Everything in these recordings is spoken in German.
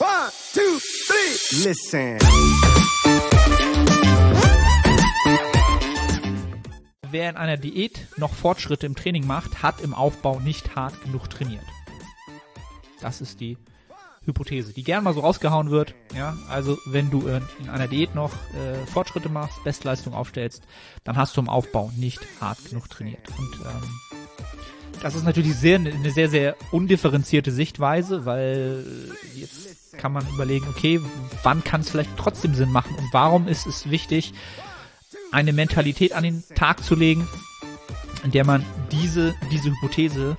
One, two, three. Listen. Wer in einer Diät noch Fortschritte im Training macht, hat im Aufbau nicht hart genug trainiert. Das ist die Hypothese, die gern mal so rausgehauen wird. Ja, also wenn du in, in einer Diät noch äh, Fortschritte machst, Bestleistung aufstellst, dann hast du im Aufbau nicht hart genug trainiert. Und ähm, das ist natürlich sehr, eine sehr, sehr undifferenzierte Sichtweise, weil jetzt kann man überlegen, okay, wann kann es vielleicht trotzdem Sinn machen und warum ist es wichtig, eine Mentalität an den Tag zu legen, in der man diese, diese Hypothese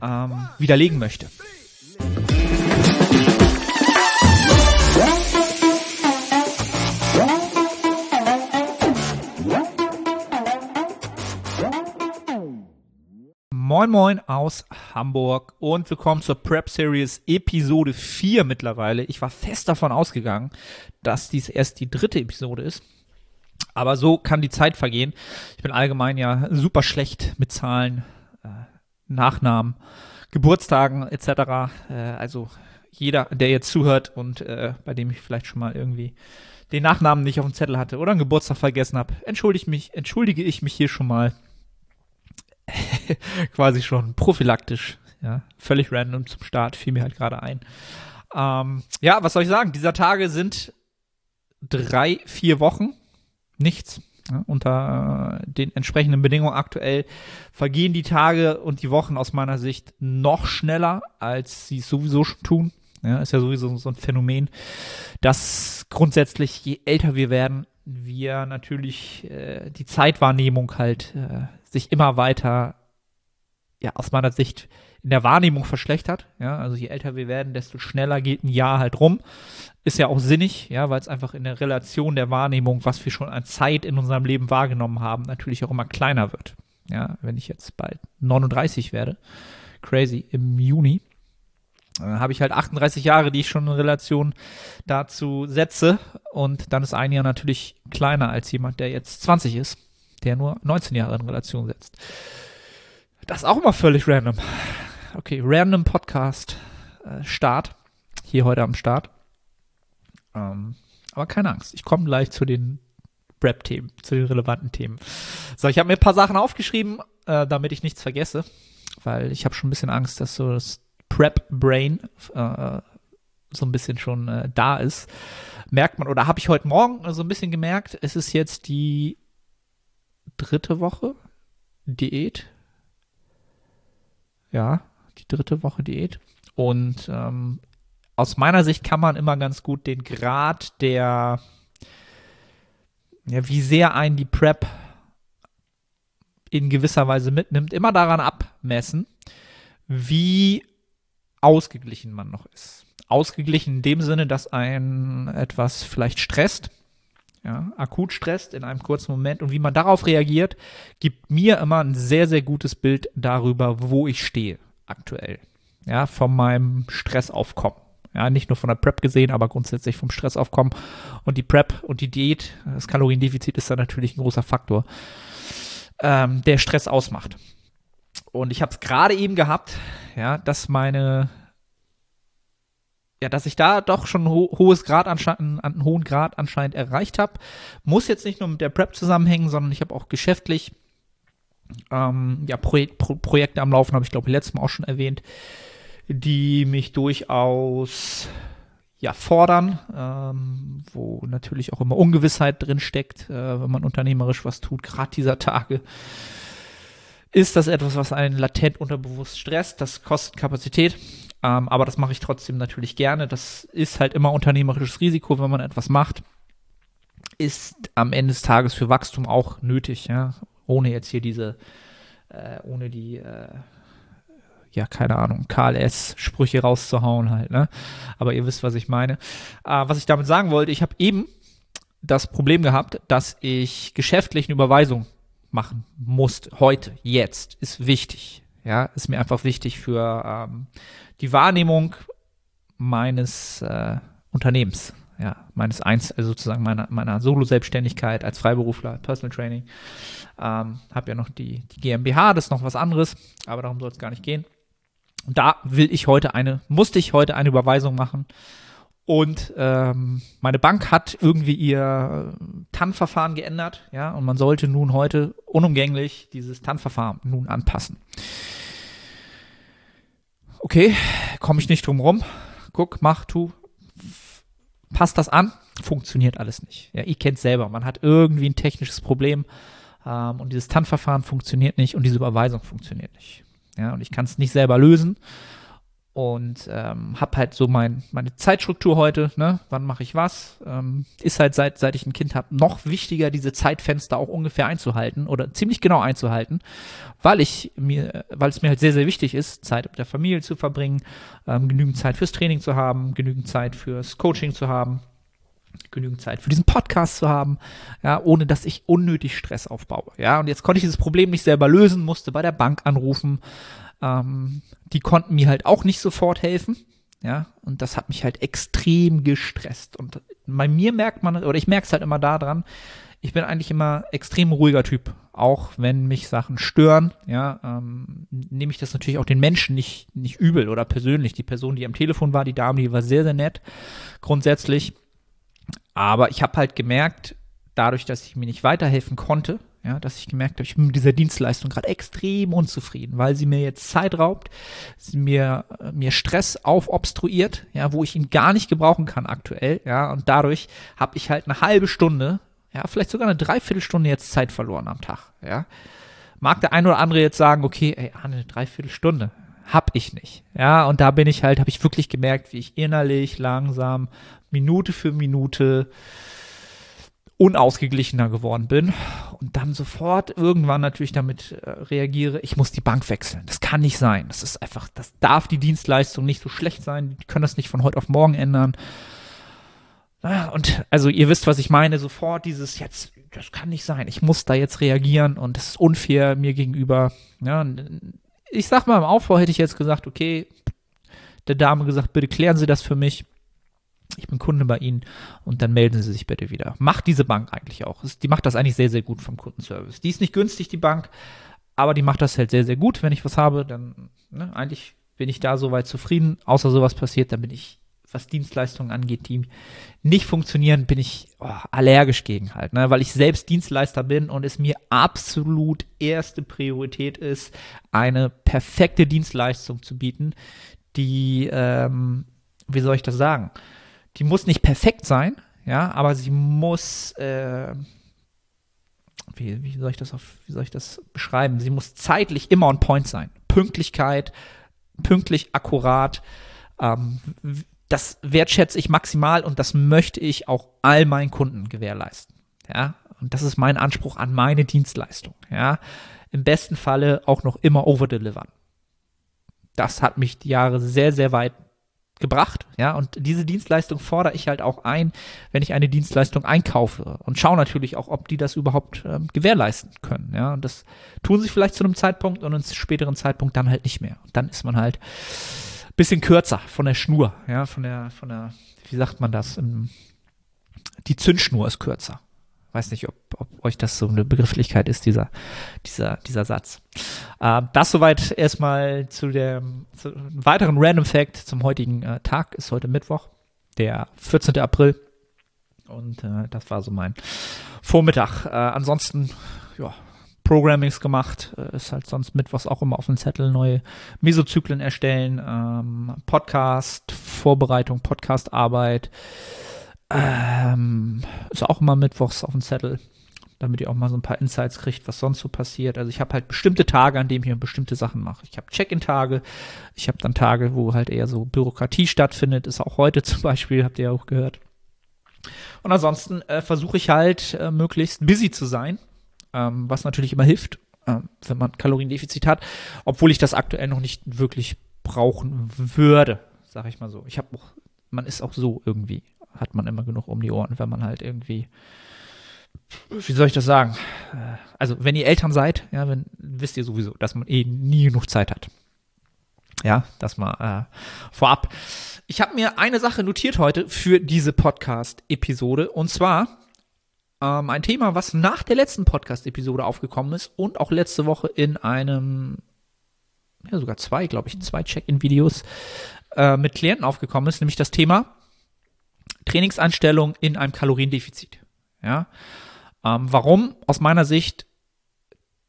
ähm, widerlegen möchte. Moin Moin aus Hamburg und willkommen zur Prep Series Episode 4 mittlerweile. Ich war fest davon ausgegangen, dass dies erst die dritte Episode ist. Aber so kann die Zeit vergehen. Ich bin allgemein ja super schlecht mit Zahlen, äh, Nachnamen, Geburtstagen etc. Äh, also jeder, der jetzt zuhört und äh, bei dem ich vielleicht schon mal irgendwie den Nachnamen nicht auf dem Zettel hatte oder einen Geburtstag vergessen habe, entschuldige mich, entschuldige ich mich hier schon mal quasi schon prophylaktisch, ja, völlig random zum Start, fiel mir halt gerade ein. Ähm, ja, was soll ich sagen? Dieser Tage sind drei, vier Wochen, nichts. Ja, unter äh, den entsprechenden Bedingungen aktuell vergehen die Tage und die Wochen aus meiner Sicht noch schneller, als sie es sowieso schon tun. Ja, ist ja sowieso so ein Phänomen, dass grundsätzlich, je älter wir werden, wir natürlich äh, die Zeitwahrnehmung halt äh, sich immer weiter, ja, aus meiner Sicht in der Wahrnehmung verschlechtert. Ja, also je älter wir werden, desto schneller geht ein Jahr halt rum. Ist ja auch sinnig, ja, weil es einfach in der Relation der Wahrnehmung, was wir schon an Zeit in unserem Leben wahrgenommen haben, natürlich auch immer kleiner wird. Ja, wenn ich jetzt bald 39 werde, crazy, im Juni, dann habe ich halt 38 Jahre, die ich schon in Relation dazu setze. Und dann ist ein Jahr natürlich kleiner als jemand, der jetzt 20 ist, der nur 19 Jahre in Relation setzt. Das ist auch immer völlig random. Okay, random Podcast äh, Start. Hier heute am Start. Ähm, aber keine Angst, ich komme gleich zu den Rap-Themen, zu den relevanten Themen. So, ich habe mir ein paar Sachen aufgeschrieben, äh, damit ich nichts vergesse, weil ich habe schon ein bisschen Angst, dass so das Prep-Brain äh, so ein bisschen schon äh, da ist. Merkt man, oder habe ich heute Morgen so ein bisschen gemerkt, es ist jetzt die dritte Woche Diät. Ja, die dritte Woche Diät. Und ähm, aus meiner Sicht kann man immer ganz gut den Grad der, ja, wie sehr einen die Prep in gewisser Weise mitnimmt, immer daran abmessen, wie ausgeglichen man noch ist. Ausgeglichen in dem Sinne, dass ein etwas vielleicht stresst, ja, akut stresst in einem kurzen Moment und wie man darauf reagiert, gibt mir immer ein sehr, sehr gutes Bild darüber, wo ich stehe aktuell. Ja, von meinem Stressaufkommen. Ja, nicht nur von der Prep gesehen, aber grundsätzlich vom Stressaufkommen. Und die Prep und die Diät, das Kaloriendefizit ist da natürlich ein großer Faktor, ähm, der Stress ausmacht. Und ich habe es gerade eben gehabt, ja, dass meine, ja, dass ich da doch schon ho hohes Grad anscheinend, einen hohen Grad anscheinend erreicht habe. Muss jetzt nicht nur mit der Prep zusammenhängen, sondern ich habe auch geschäftlich ähm, ja, Pro Pro Projekte am Laufen, habe ich glaube letztes Mal auch schon erwähnt, die mich durchaus ja, fordern, ähm, wo natürlich auch immer Ungewissheit drin steckt, äh, wenn man unternehmerisch was tut, gerade dieser Tage ist das etwas, was einen latent unterbewusst stresst. Das kostet Kapazität, ähm, aber das mache ich trotzdem natürlich gerne. Das ist halt immer unternehmerisches Risiko, wenn man etwas macht. Ist am Ende des Tages für Wachstum auch nötig, ja. Ohne jetzt hier diese, äh, ohne die, äh, ja, keine Ahnung, KLS-Sprüche rauszuhauen halt, ne? Aber ihr wisst, was ich meine. Äh, was ich damit sagen wollte, ich habe eben das Problem gehabt, dass ich geschäftlich eine Überweisung machen musst, heute, jetzt, ist wichtig. Ja, ist mir einfach wichtig für ähm, die Wahrnehmung meines äh, Unternehmens, ja, meines Eins, also sozusagen meiner, meiner Solo-Selbstständigkeit als Freiberufler, Personal Training. Ähm, habe ja noch die, die GmbH, das ist noch was anderes, aber darum soll es gar nicht gehen. Da will ich heute eine, musste ich heute eine Überweisung machen Und ähm, meine Bank hat irgendwie ihr TAN-Verfahren geändert, ja, und man sollte nun heute unumgänglich dieses TAN-Verfahren nun anpassen. Okay, komme ich nicht drum rum. Guck, mach, tu, passt das an? Funktioniert alles nicht. Ja, ihr kennt selber, man hat irgendwie ein technisches Problem ähm, und dieses TAN-Verfahren funktioniert nicht und diese Überweisung funktioniert nicht. Ja, und ich kann es nicht selber lösen und ähm, habe halt so mein, meine Zeitstruktur heute, ne? wann mache ich was, ähm, ist halt seit, seit ich ein Kind habe noch wichtiger, diese Zeitfenster auch ungefähr einzuhalten oder ziemlich genau einzuhalten, weil ich mir, weil es mir halt sehr, sehr wichtig ist, Zeit mit der Familie zu verbringen, ähm, genügend Zeit fürs Training zu haben, genügend Zeit fürs Coaching zu haben, genügend Zeit für diesen Podcast zu haben, ja, ohne dass ich unnötig Stress aufbaue. Ja, und jetzt konnte ich dieses Problem nicht selber lösen, musste bei der Bank anrufen, ähm, die konnten mir halt auch nicht sofort helfen. Ja, und das hat mich halt extrem gestresst. Und bei mir merkt man, oder ich merke es halt immer daran, ich bin eigentlich immer extrem ruhiger Typ. Auch wenn mich Sachen stören, ja, ähm, nehme ich das natürlich auch den Menschen nicht, nicht übel oder persönlich. Die Person, die am Telefon war, die Dame, die war sehr, sehr nett, grundsätzlich. Aber ich habe halt gemerkt, dadurch, dass ich mir nicht weiterhelfen konnte, ja, dass ich gemerkt habe, ich bin mit dieser Dienstleistung gerade extrem unzufrieden, weil sie mir jetzt Zeit raubt, sie mir, äh, mir Stress aufobstruiert, ja, wo ich ihn gar nicht gebrauchen kann aktuell, ja, und dadurch habe ich halt eine halbe Stunde, ja, vielleicht sogar eine Dreiviertelstunde jetzt Zeit verloren am Tag, ja. Mag der ein oder andere jetzt sagen, okay, ey, eine Dreiviertelstunde, hab ich nicht, ja, und da bin ich halt, habe ich wirklich gemerkt, wie ich innerlich langsam Minute für Minute unausgeglichener geworden bin und dann sofort irgendwann natürlich damit äh, reagiere, ich muss die Bank wechseln. Das kann nicht sein. Das ist einfach, das darf die Dienstleistung nicht so schlecht sein. Die können das nicht von heute auf morgen ändern. Und also ihr wisst, was ich meine, sofort dieses jetzt, das kann nicht sein. Ich muss da jetzt reagieren und das ist unfair mir gegenüber. Ja, ich sag mal, im Aufbau hätte ich jetzt gesagt, okay, der Dame gesagt, bitte klären Sie das für mich ich bin Kunde bei Ihnen und dann melden Sie sich bitte wieder. Macht diese Bank eigentlich auch. Die macht das eigentlich sehr, sehr gut vom Kundenservice. Die ist nicht günstig, die Bank, aber die macht das halt sehr, sehr gut. Wenn ich was habe, dann ne, eigentlich bin ich da soweit zufrieden. Außer sowas passiert, dann bin ich, was Dienstleistungen angeht, die nicht funktionieren, bin ich oh, allergisch gegen halt, ne? weil ich selbst Dienstleister bin und es mir absolut erste Priorität ist, eine perfekte Dienstleistung zu bieten, die, ähm, wie soll ich das sagen? Die muss nicht perfekt sein, ja, aber sie muss, äh, wie, wie, soll ich das auf, wie soll ich das beschreiben? Sie muss zeitlich immer on point sein. Pünktlichkeit, pünktlich, akkurat. Ähm, das wertschätze ich maximal und das möchte ich auch all meinen Kunden gewährleisten. Ja, und das ist mein Anspruch an meine Dienstleistung. Ja, im besten Falle auch noch immer overdelivern. Das hat mich die Jahre sehr, sehr weit gebracht, ja, und diese Dienstleistung fordere ich halt auch ein, wenn ich eine Dienstleistung einkaufe und schaue natürlich auch, ob die das überhaupt ähm, gewährleisten können, ja, und das tun sie vielleicht zu einem Zeitpunkt und einem späteren Zeitpunkt dann halt nicht mehr. Und dann ist man halt bisschen kürzer von der Schnur, ja, von der, von der, wie sagt man das, die Zündschnur ist kürzer, Weiß nicht, ob, ob euch das so eine Begrifflichkeit ist, dieser, dieser, dieser Satz. Äh, das soweit erstmal zu dem zu weiteren Random Fact zum heutigen äh, Tag. Ist heute Mittwoch, der 14. April. Und äh, das war so mein Vormittag. Äh, ansonsten, ja, Programmings gemacht. Äh, ist halt sonst Mittwochs auch immer auf dem Zettel. Neue Mesozyklen erstellen, ähm, Podcast, Vorbereitung, Podcastarbeit. Ähm, ist auch immer mittwochs auf dem Zettel, damit ihr auch mal so ein paar Insights kriegt, was sonst so passiert. Also ich habe halt bestimmte Tage, an denen ich bestimmte Sachen mache. Ich habe Check-in-Tage, ich habe dann Tage, wo halt eher so Bürokratie stattfindet. Ist auch heute zum Beispiel, habt ihr ja auch gehört. Und ansonsten äh, versuche ich halt äh, möglichst busy zu sein, ähm, was natürlich immer hilft, äh, wenn man Kaloriendefizit hat, obwohl ich das aktuell noch nicht wirklich brauchen würde, sage ich mal so. Ich habe man ist auch so irgendwie hat man immer genug um die Ohren, wenn man halt irgendwie, wie soll ich das sagen? Äh, also, wenn ihr Eltern seid, ja, wenn, wisst ihr sowieso, dass man eh nie genug Zeit hat. Ja, das mal äh, vorab. Ich habe mir eine Sache notiert heute für diese Podcast-Episode und zwar ähm, ein Thema, was nach der letzten Podcast-Episode aufgekommen ist und auch letzte Woche in einem, ja sogar zwei, glaube ich, zwei Check-in-Videos äh, mit Klienten aufgekommen ist, nämlich das Thema Trainingseinstellung in einem Kaloriendefizit. Ja, ähm, warum? Aus meiner Sicht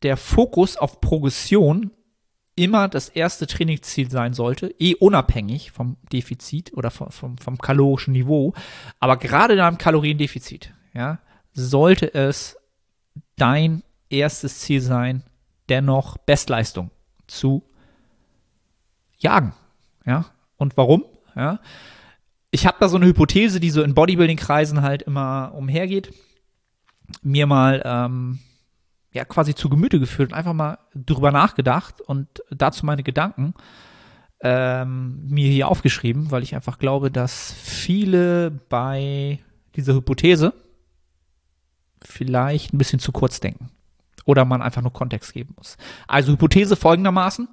der Fokus auf Progression immer das erste Trainingsziel sein sollte, eh unabhängig vom Defizit oder vom, vom, vom kalorischen Niveau. Aber gerade in einem Kaloriendefizit, ja, sollte es dein erstes Ziel sein, dennoch Bestleistung zu jagen. Ja, und warum? Ja, ich habe da so eine Hypothese, die so in Bodybuilding-Kreisen halt immer umhergeht, mir mal ähm, ja quasi zu Gemüte geführt und einfach mal drüber nachgedacht und dazu meine Gedanken ähm, mir hier aufgeschrieben, weil ich einfach glaube, dass viele bei dieser Hypothese vielleicht ein bisschen zu kurz denken oder man einfach nur Kontext geben muss. Also Hypothese folgendermaßen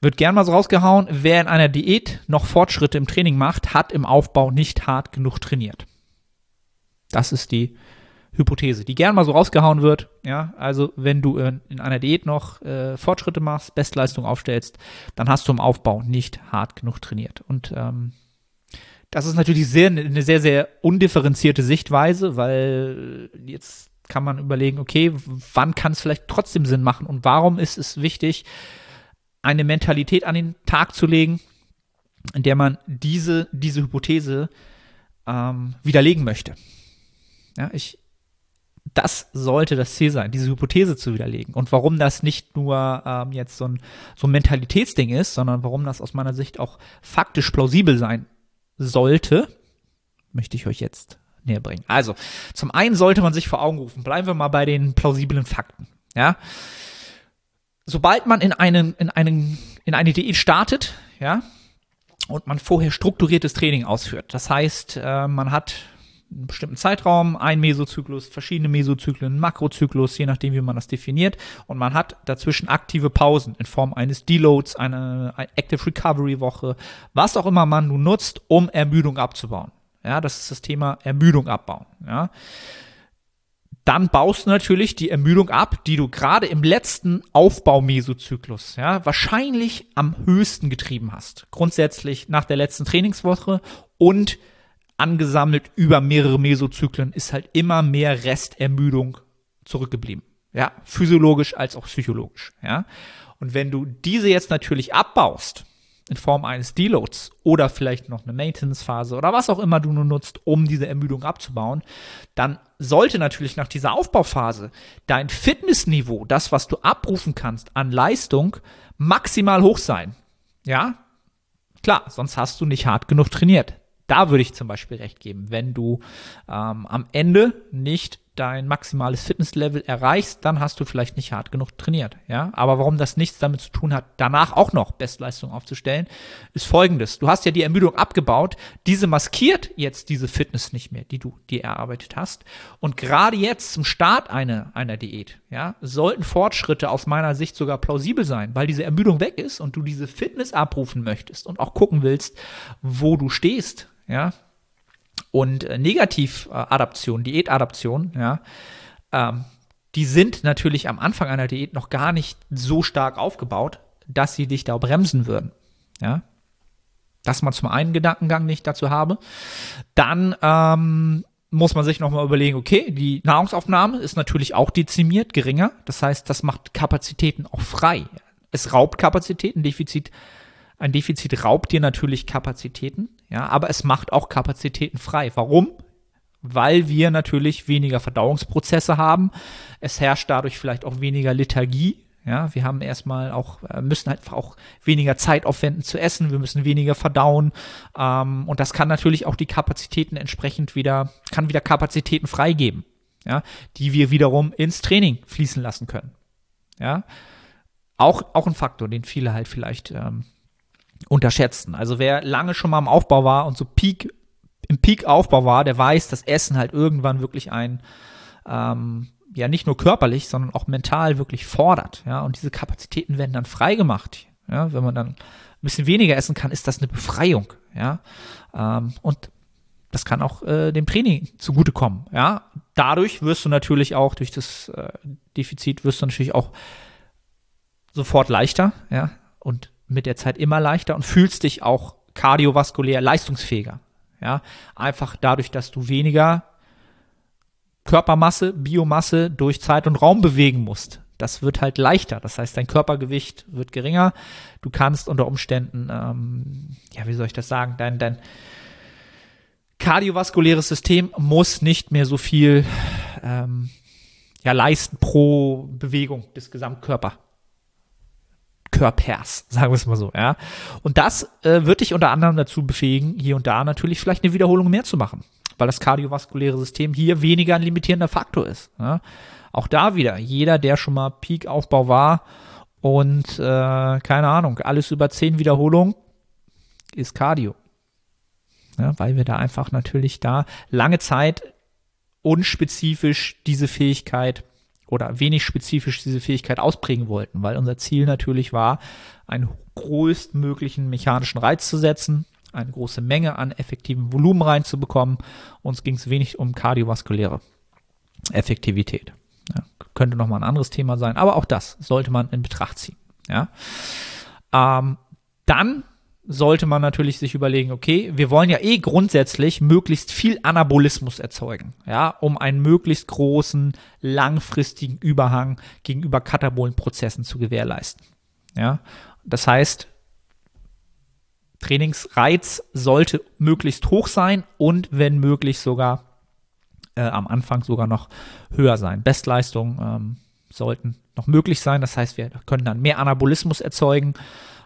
wird gern mal so rausgehauen, wer in einer Diät noch Fortschritte im Training macht, hat im Aufbau nicht hart genug trainiert. Das ist die Hypothese, die gern mal so rausgehauen wird. Ja, also wenn du in, in einer Diät noch äh, Fortschritte machst, Bestleistung aufstellst, dann hast du im Aufbau nicht hart genug trainiert. Und ähm, das ist natürlich sehr, eine sehr, sehr undifferenzierte Sichtweise, weil jetzt kann man überlegen, okay, wann kann es vielleicht trotzdem Sinn machen und warum ist es wichtig, eine Mentalität an den Tag zu legen, in der man diese, diese Hypothese ähm, widerlegen möchte. Ja, ich, das sollte das Ziel sein, diese Hypothese zu widerlegen. Und warum das nicht nur ähm, jetzt so ein, so ein Mentalitätsding ist, sondern warum das aus meiner Sicht auch faktisch plausibel sein sollte, möchte ich euch jetzt näher bringen. Also, zum einen sollte man sich vor Augen rufen, bleiben wir mal bei den plausiblen Fakten. Ja, sobald man in einen, in einen, in eine Diät startet, ja, und man vorher strukturiertes Training ausführt. Das heißt, äh, man hat einen bestimmten Zeitraum, ein Mesozyklus, verschiedene Mesozyklen, Makrozyklus, je nachdem, wie man das definiert. Und man hat dazwischen aktive Pausen in Form eines Deloads, eine, eine Active Recovery Woche, was auch immer man nun nutzt, um Ermüdung abzubauen. Ja, das ist das Thema Ermüdung abbauen. Ja dann baust du natürlich die Ermüdung ab, die du gerade im letzten Aufbaumesozyklus, ja, wahrscheinlich am höchsten getrieben hast. Grundsätzlich nach der letzten Trainingswoche und angesammelt über mehrere Mesozyklen ist halt immer mehr Restermüdung zurückgeblieben. Ja, physiologisch als auch psychologisch, ja. Und wenn du diese jetzt natürlich abbaust, in Form eines Deloads oder vielleicht noch eine Maintenance-Phase oder was auch immer du nur nutzt, um diese Ermüdung abzubauen, dann sollte natürlich nach dieser Aufbauphase dein Fitnessniveau, das, was du abrufen kannst an Leistung, maximal hoch sein. Ja, klar, sonst hast du nicht hart genug trainiert. Da würde ich zum Beispiel recht geben, wenn du ähm, am Ende nicht dein maximales Fitnesslevel erreichst, dann hast du vielleicht nicht hart genug trainiert, ja. Aber warum das nichts damit zu tun hat, danach auch noch Bestleistung aufzustellen, ist folgendes. Du hast ja die Ermüdung abgebaut, diese maskiert jetzt diese Fitness nicht mehr, die du dir erarbeitet hast. Und gerade jetzt zum Start einer, einer Diät, ja, sollten Fortschritte aus meiner Sicht sogar plausibel sein, weil diese Ermüdung weg ist und du diese Fitness abrufen möchtest und auch gucken willst, wo du stehst, ja, und äh, Negativadaption, Diätadaption, ja, ähm, die sind natürlich am Anfang einer Diät noch gar nicht so stark aufgebaut, dass sie dich da bremsen würden. Ja, dass man zum einen Gedankengang nicht dazu habe. Dann ähm, muss man sich nochmal überlegen, okay, die Nahrungsaufnahme ist natürlich auch dezimiert, geringer. Das heißt, das macht Kapazitäten auch frei. Es raubt Kapazitäten, Defizit ein Defizit raubt dir natürlich Kapazitäten, ja, aber es macht auch Kapazitäten frei. Warum? Weil wir natürlich weniger Verdauungsprozesse haben. Es herrscht dadurch vielleicht auch weniger Lethargie. Ja, wir haben erstmal auch, äh, müssen halt auch weniger Zeit aufwenden zu essen, wir müssen weniger verdauen. Ähm, und das kann natürlich auch die Kapazitäten entsprechend wieder, kann wieder Kapazitäten freigeben, ja, die wir wiederum ins Training fließen lassen können. Ja. Auch, auch ein Faktor, den viele halt vielleicht ähm, unterschätzen. Also wer lange schon mal im Aufbau war und so Peak, im Peak-Aufbau war, der weiß, dass Essen halt irgendwann wirklich ein, ähm, ja nicht nur körperlich, sondern auch mental wirklich fordert. Ja, und diese Kapazitäten werden dann freigemacht. Ja, wenn man dann ein bisschen weniger essen kann, ist das eine Befreiung. Ja, ähm, und das kann auch äh, dem Training zugutekommen. Ja, dadurch wirst du natürlich auch durch das äh, Defizit wirst du natürlich auch sofort leichter. Ja, und mit der Zeit immer leichter und fühlst dich auch kardiovaskulär leistungsfähiger. Ja, einfach dadurch, dass du weniger Körpermasse, Biomasse durch Zeit und Raum bewegen musst. Das wird halt leichter. Das heißt, dein Körpergewicht wird geringer. Du kannst unter Umständen, ähm, ja, wie soll ich das sagen, dein, dein kardiovaskuläres System muss nicht mehr so viel ähm, ja, leisten pro Bewegung des Gesamtkörpers. Körpers, sagen wir es mal so, ja. Und das äh, wird dich unter anderem dazu befähigen, hier und da natürlich vielleicht eine Wiederholung mehr zu machen, weil das kardiovaskuläre System hier weniger ein limitierender Faktor ist. Ja. Auch da wieder, jeder, der schon mal Peak-Aufbau war und äh, keine Ahnung, alles über zehn Wiederholungen ist Cardio. Ja, weil wir da einfach natürlich da lange Zeit unspezifisch diese Fähigkeit oder wenig spezifisch diese Fähigkeit ausprägen wollten, weil unser Ziel natürlich war, einen größtmöglichen mechanischen Reiz zu setzen, eine große Menge an effektivem Volumen reinzubekommen. Uns ging es wenig um kardiovaskuläre Effektivität. Ja, könnte nochmal ein anderes Thema sein, aber auch das sollte man in Betracht ziehen. Ja. Ähm, dann sollte man natürlich sich überlegen, okay, wir wollen ja eh grundsätzlich möglichst viel Anabolismus erzeugen, ja, um einen möglichst großen, langfristigen Überhang gegenüber katabolen Prozessen zu gewährleisten. Ja, das heißt, Trainingsreiz sollte möglichst hoch sein und wenn möglich sogar äh, am Anfang sogar noch höher sein. Bestleistungen ähm, sollten noch möglich sein. Das heißt, wir können dann mehr Anabolismus erzeugen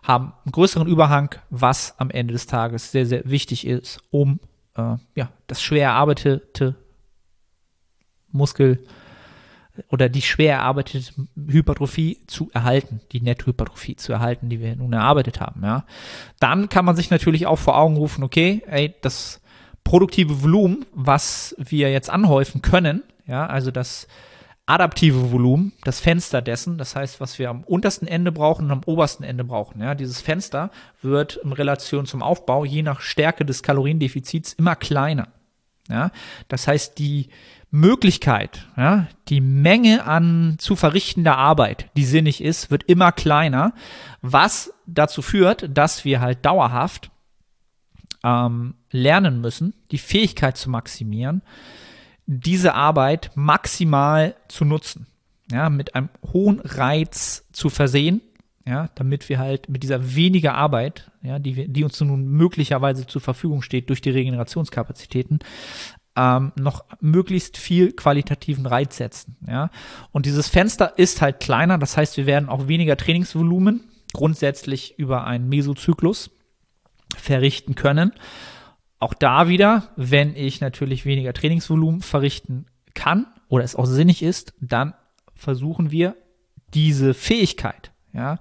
haben einen größeren Überhang, was am Ende des Tages sehr, sehr wichtig ist, um äh, ja, das schwer erarbeitete Muskel oder die schwer erarbeitete Hypertrophie zu erhalten, die Nettohypertrophie zu erhalten, die wir nun erarbeitet haben. Ja. Dann kann man sich natürlich auch vor Augen rufen, okay, ey, das produktive Volumen, was wir jetzt anhäufen können, ja, also das adaptive Volumen, das Fenster dessen, das heißt, was wir am untersten Ende brauchen und am obersten Ende brauchen. Ja, dieses Fenster wird in Relation zum Aufbau je nach Stärke des Kaloriendefizits immer kleiner. Ja, das heißt, die Möglichkeit, ja, die Menge an zu verrichtender Arbeit, die sinnig ist, wird immer kleiner, was dazu führt, dass wir halt dauerhaft ähm, lernen müssen, die Fähigkeit zu maximieren, diese Arbeit maximal zu nutzen, ja, mit einem hohen Reiz zu versehen, ja, damit wir halt mit dieser weniger Arbeit, ja, die wir, die uns nun möglicherweise zur Verfügung steht durch die Regenerationskapazitäten, ähm, noch möglichst viel qualitativen Reiz setzen, ja. Und dieses Fenster ist halt kleiner, das heißt, wir werden auch weniger Trainingsvolumen grundsätzlich über einen Mesozyklus verrichten können. Auch da wieder, wenn ich natürlich weniger Trainingsvolumen verrichten kann oder es auch sinnig ist, dann versuchen wir diese Fähigkeit, ja,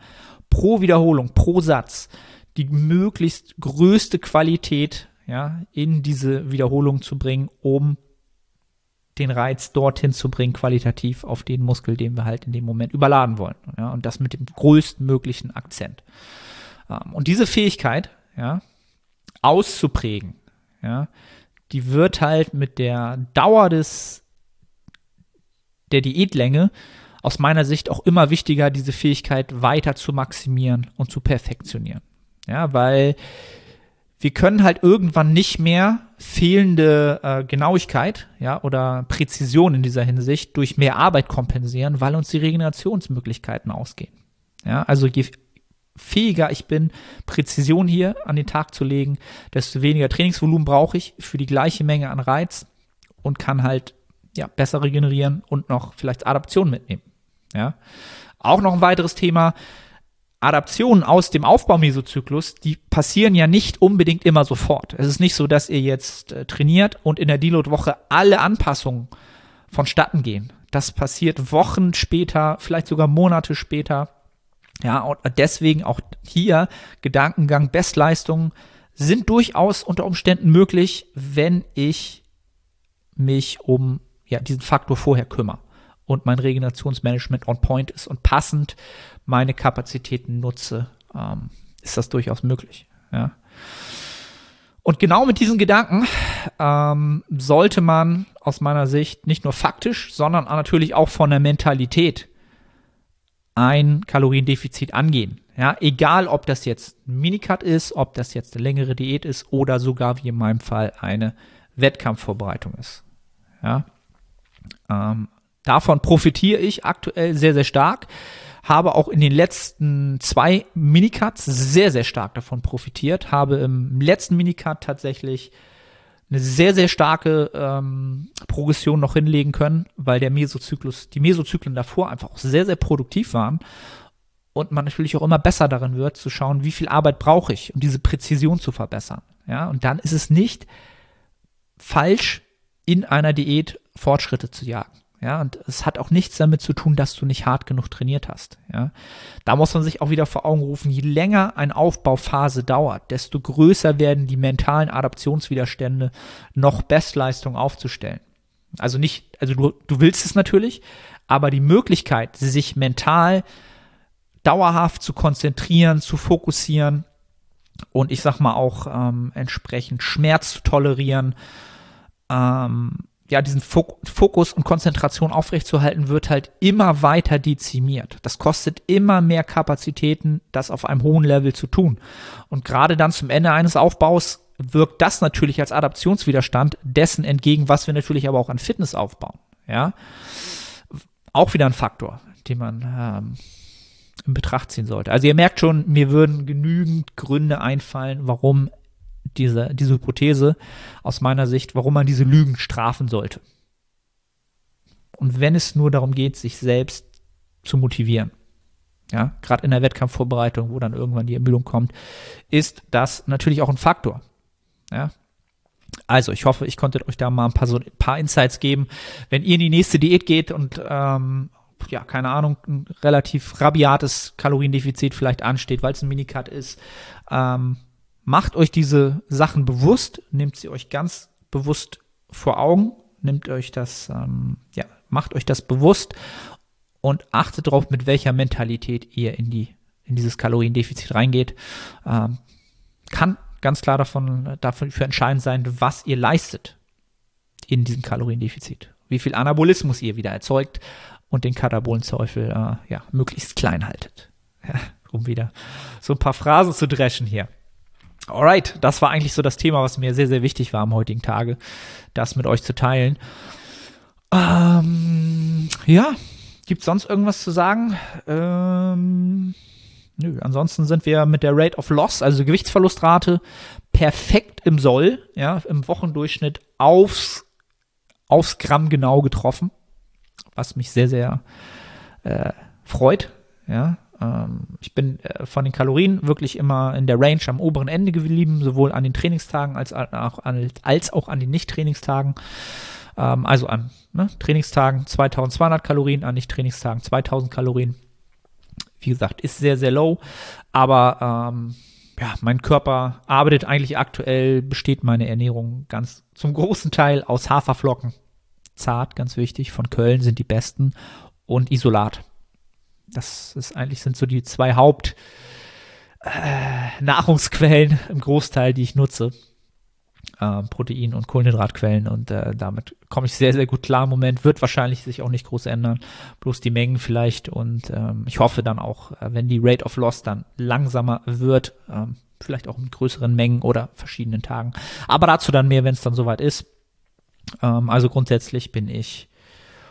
pro Wiederholung, pro Satz, die möglichst größte Qualität, ja, in diese Wiederholung zu bringen, um den Reiz dorthin zu bringen, qualitativ auf den Muskel, den wir halt in dem Moment überladen wollen. Ja, und das mit dem größtmöglichen Akzent. Ähm, und diese Fähigkeit, ja, auszuprägen, ja, die wird halt mit der Dauer des, der Diätlänge aus meiner Sicht auch immer wichtiger, diese Fähigkeit weiter zu maximieren und zu perfektionieren. Ja, weil wir können halt irgendwann nicht mehr fehlende äh, Genauigkeit, ja, oder Präzision in dieser Hinsicht durch mehr Arbeit kompensieren, weil uns die Regenerationsmöglichkeiten ausgehen. Ja, also je fähiger ich bin, Präzision hier an den Tag zu legen, desto weniger Trainingsvolumen brauche ich für die gleiche Menge an Reiz und kann halt ja, besser regenerieren und noch vielleicht Adaption mitnehmen. Ja. Auch noch ein weiteres Thema. Adaptionen aus dem Aufbaumesozyklus, die passieren ja nicht unbedingt immer sofort. Es ist nicht so, dass ihr jetzt äh, trainiert und in der Deload-Woche alle Anpassungen vonstatten gehen. Das passiert Wochen später, vielleicht sogar Monate später. Ja, und deswegen auch hier Gedankengang, Bestleistungen sind durchaus unter Umständen möglich, wenn ich mich um ja, diesen Faktor vorher kümmere und mein Regenerationsmanagement on point ist und passend meine Kapazitäten nutze, ähm, ist das durchaus möglich. Ja. Und genau mit diesen Gedanken ähm, sollte man aus meiner Sicht nicht nur faktisch, sondern natürlich auch von der Mentalität ein Kaloriendefizit angehen. Ja, egal ob das jetzt ein Minicut ist, ob das jetzt eine längere Diät ist oder sogar wie in meinem Fall eine Wettkampfvorbereitung ist. Ja, ähm, davon profitiere ich aktuell sehr, sehr stark. Habe auch in den letzten zwei Minicuts sehr, sehr stark davon profitiert. Habe im letzten Minicut tatsächlich eine sehr, sehr starke ähm, Progression noch hinlegen können, weil der Mesozyklus, die Mesozyklen davor einfach auch sehr, sehr produktiv waren und man natürlich auch immer besser darin wird, zu schauen, wie viel Arbeit brauche ich, um diese Präzision zu verbessern. Ja, und dann ist es nicht falsch, in einer Diät Fortschritte zu jagen. Ja, und es hat auch nichts damit zu tun, dass du nicht hart genug trainiert hast. Ja, da muss man sich auch wieder vor Augen rufen, je länger eine Aufbauphase dauert, desto größer werden die mentalen Adaptionswiderstände, noch Bestleistung aufzustellen. Also nicht, also du, du willst es natürlich, aber die Möglichkeit, sich mental dauerhaft zu konzentrieren, zu fokussieren und ich sag mal auch ähm, entsprechend Schmerz zu tolerieren, ähm, ja, diesen Fokus und Konzentration aufrechtzuerhalten, wird halt immer weiter dezimiert. Das kostet immer mehr Kapazitäten, das auf einem hohen Level zu tun. Und gerade dann zum Ende eines Aufbaus wirkt das natürlich als Adaptionswiderstand dessen entgegen, was wir natürlich aber auch an Fitness aufbauen. Ja, auch wieder ein Faktor, den man ähm, in Betracht ziehen sollte. Also ihr merkt schon, mir würden genügend Gründe einfallen, warum diese, diese Hypothese aus meiner Sicht, warum man diese Lügen strafen sollte. Und wenn es nur darum geht, sich selbst zu motivieren, ja, gerade in der Wettkampfvorbereitung, wo dann irgendwann die Ermüdung kommt, ist das natürlich auch ein Faktor. Ja. Also, ich hoffe, ich konnte euch da mal ein paar, so, ein paar Insights geben. Wenn ihr in die nächste Diät geht und ähm, ja, keine Ahnung, ein relativ rabiates Kaloriendefizit vielleicht ansteht, weil es ein Minicut ist, ähm, macht euch diese Sachen bewusst, nehmt sie euch ganz bewusst vor Augen, nehmt euch das, ähm, ja, macht euch das bewusst und achtet darauf, mit welcher Mentalität ihr in die in dieses Kaloriendefizit reingeht. Ähm, kann ganz klar davon dafür entscheidend sein, was ihr leistet in diesem Kaloriendefizit, wie viel Anabolismus ihr wieder erzeugt und den Katabolenteufel äh, ja möglichst klein haltet, ja, um wieder so ein paar Phrasen zu dreschen hier. Alright, das war eigentlich so das Thema, was mir sehr, sehr wichtig war am heutigen Tage, das mit euch zu teilen. Ähm, ja, gibt sonst irgendwas zu sagen? Ähm, nö, ansonsten sind wir mit der Rate of Loss, also Gewichtsverlustrate, perfekt im Soll, ja, im Wochendurchschnitt aufs, aufs Gramm genau getroffen, was mich sehr, sehr äh, freut, ja, ich bin äh, von den Kalorien wirklich immer in der Range am oberen Ende geblieben, sowohl an den Trainingstagen als auch an, als auch an den Nicht-Trainingstagen. Ähm, also an ne, Trainingstagen 2200 Kalorien, an Nicht-Trainingstagen 2000 Kalorien. Wie gesagt, ist sehr, sehr low, aber ähm, ja, mein Körper arbeitet eigentlich aktuell, besteht meine Ernährung ganz zum großen Teil aus Haferflocken. Zart, ganz wichtig, von Köln sind die besten und Isolat. Das ist eigentlich sind so die zwei Haupt äh, Nahrungsquellen im Großteil, die ich nutze. Äh, Protein- und Kohlenhydratquellen und äh, damit komme ich sehr, sehr gut klar im Moment. Wird wahrscheinlich sich auch nicht groß ändern, bloß die Mengen vielleicht und ähm, ich hoffe dann auch, äh, wenn die Rate of Loss dann langsamer wird, ähm, vielleicht auch mit größeren Mengen oder verschiedenen Tagen. Aber dazu dann mehr, wenn es dann soweit ist. Ähm, also grundsätzlich bin ich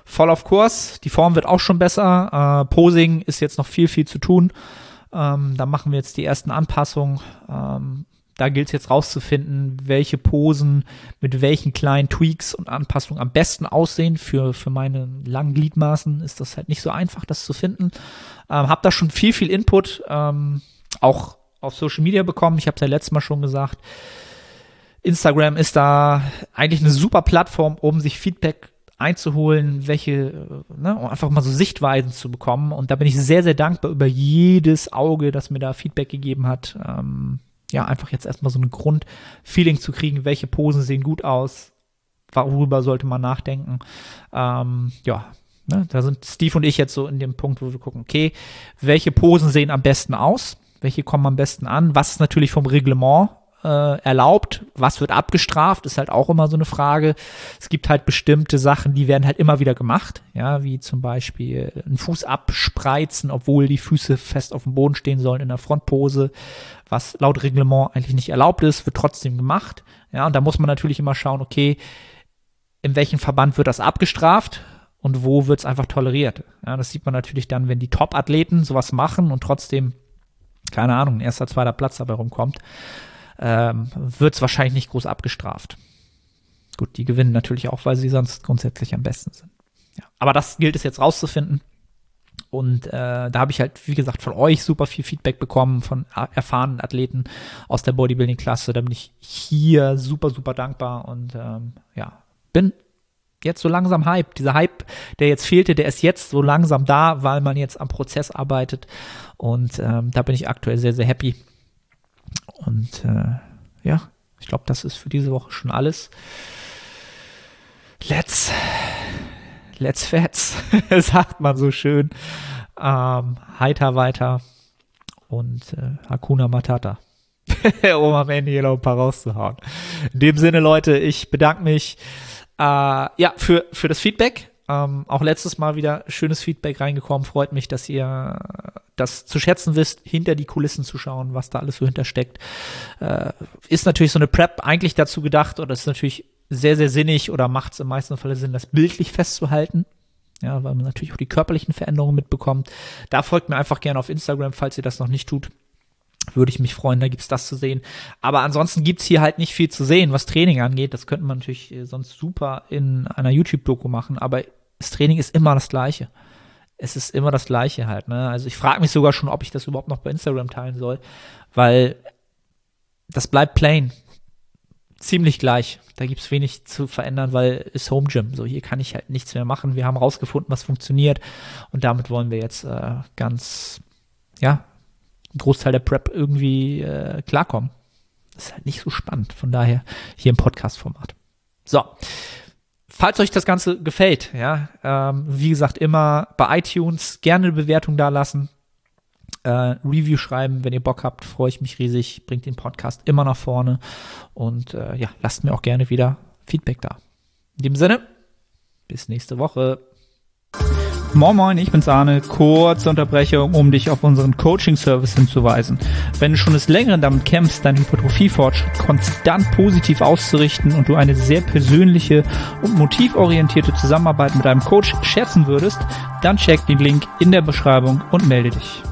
voll auf Kurs. Die Form wird auch schon besser. Äh, Posing ist jetzt noch viel, viel zu tun. Ähm, da machen wir jetzt die ersten Anpassungen. Ähm, da gilt es jetzt rauszufinden, welche Posen mit welchen kleinen Tweaks und Anpassungen am besten aussehen. Für, für meine langen Gliedmaßen ist das halt nicht so einfach, das zu finden. Ähm, hab da schon viel, viel Input, ähm, auch auf Social Media bekommen. Ich habe es ja letztes Mal schon gesagt. Instagram ist da eigentlich eine super Plattform, um sich Feedback einzuholen, welche, ne, um einfach mal so Sichtweisen zu bekommen. Und da bin ich sehr, sehr dankbar über jedes Auge, das mir da Feedback gegeben hat. Ähm, ja, einfach jetzt erstmal so ein Grundfeeling zu kriegen, welche Posen sehen gut aus, worüber sollte man nachdenken. Ähm, ja, ne, da sind Steve und ich jetzt so in dem Punkt, wo wir gucken, okay, welche Posen sehen am besten aus, welche kommen am besten an, was ist natürlich vom Reglement äh, erlaubt, was wird abgestraft, ist halt auch immer so eine Frage. Es gibt halt bestimmte Sachen, die werden halt immer wieder gemacht, ja, wie zum Beispiel einen Fuß abspreizen, obwohl die Füße fest auf dem Boden stehen sollen in der Frontpose, was laut Reglement eigentlich nicht erlaubt ist, wird trotzdem gemacht, ja, und da muss man natürlich immer schauen, okay, in welchem Verband wird das abgestraft und wo wird es einfach toleriert. Ja, das sieht man natürlich dann, wenn die Top-Athleten sowas machen und trotzdem, keine Ahnung, ein erster, zweiter Platz dabei rumkommt ähm, wird es wahrscheinlich nicht groß abgestraft. Gut, die gewinnen natürlich auch, weil sie sonst grundsätzlich am besten sind. Ja. Aber das gilt es jetzt rauszufinden. Und äh, da habe ich halt, wie gesagt, von euch super viel Feedback bekommen, von erfahrenen Athleten aus der Bodybuilding-Klasse. Da bin ich hier super, super dankbar und ähm, ja, bin jetzt so langsam Hype. Dieser Hype, der jetzt fehlte, der ist jetzt so langsam da, weil man jetzt am Prozess arbeitet. Und ähm, da bin ich aktuell sehr, sehr happy. Und äh, ja, ich glaube, das ist für diese Woche schon alles. Let's, let's fetz, sagt man so schön. Ähm, heiter weiter und äh, Hakuna Matata. um am Ende hier noch ein paar rauszuhauen. In dem Sinne, Leute, ich bedanke mich äh, ja, für, für das Feedback. Ähm, auch letztes Mal wieder schönes Feedback reingekommen. Freut mich, dass ihr das zu schätzen wisst, hinter die Kulissen zu schauen, was da alles so hintersteckt. Äh, ist natürlich so eine Prep eigentlich dazu gedacht oder ist natürlich sehr, sehr sinnig oder macht es im meisten Falle Sinn, das bildlich festzuhalten. Ja, weil man natürlich auch die körperlichen Veränderungen mitbekommt. Da folgt mir einfach gerne auf Instagram, falls ihr das noch nicht tut. Würde ich mich freuen, da gibt's das zu sehen. Aber ansonsten gibt's hier halt nicht viel zu sehen, was Training angeht. Das könnte man natürlich äh, sonst super in einer YouTube-Doku machen, aber das Training ist immer das gleiche. Es ist immer das gleiche halt. Ne? Also ich frage mich sogar schon, ob ich das überhaupt noch bei Instagram teilen soll, weil das bleibt plain. Ziemlich gleich. Da gibt's wenig zu verändern, weil es Home Gym. So, hier kann ich halt nichts mehr machen. Wir haben rausgefunden, was funktioniert. Und damit wollen wir jetzt äh, ganz, ja, einen Großteil der Prep irgendwie äh, klarkommen. Das ist halt nicht so spannend. Von daher hier im Podcast-Format. So. Falls euch das Ganze gefällt, ja, ähm, wie gesagt, immer bei iTunes gerne eine Bewertung da lassen. Äh, Review schreiben, wenn ihr Bock habt, freue ich mich riesig, bringt den Podcast immer nach vorne und äh, ja, lasst mir auch gerne wieder Feedback da. In dem Sinne, bis nächste Woche. Moin Moin, ich bin's Arne. Kurze Unterbrechung, um dich auf unseren Coaching-Service hinzuweisen. Wenn du schon des Längeren damit kämpfst, deinen Hypertrophie-Fortschritt konstant positiv auszurichten und du eine sehr persönliche und motivorientierte Zusammenarbeit mit einem Coach schätzen würdest, dann check den Link in der Beschreibung und melde dich.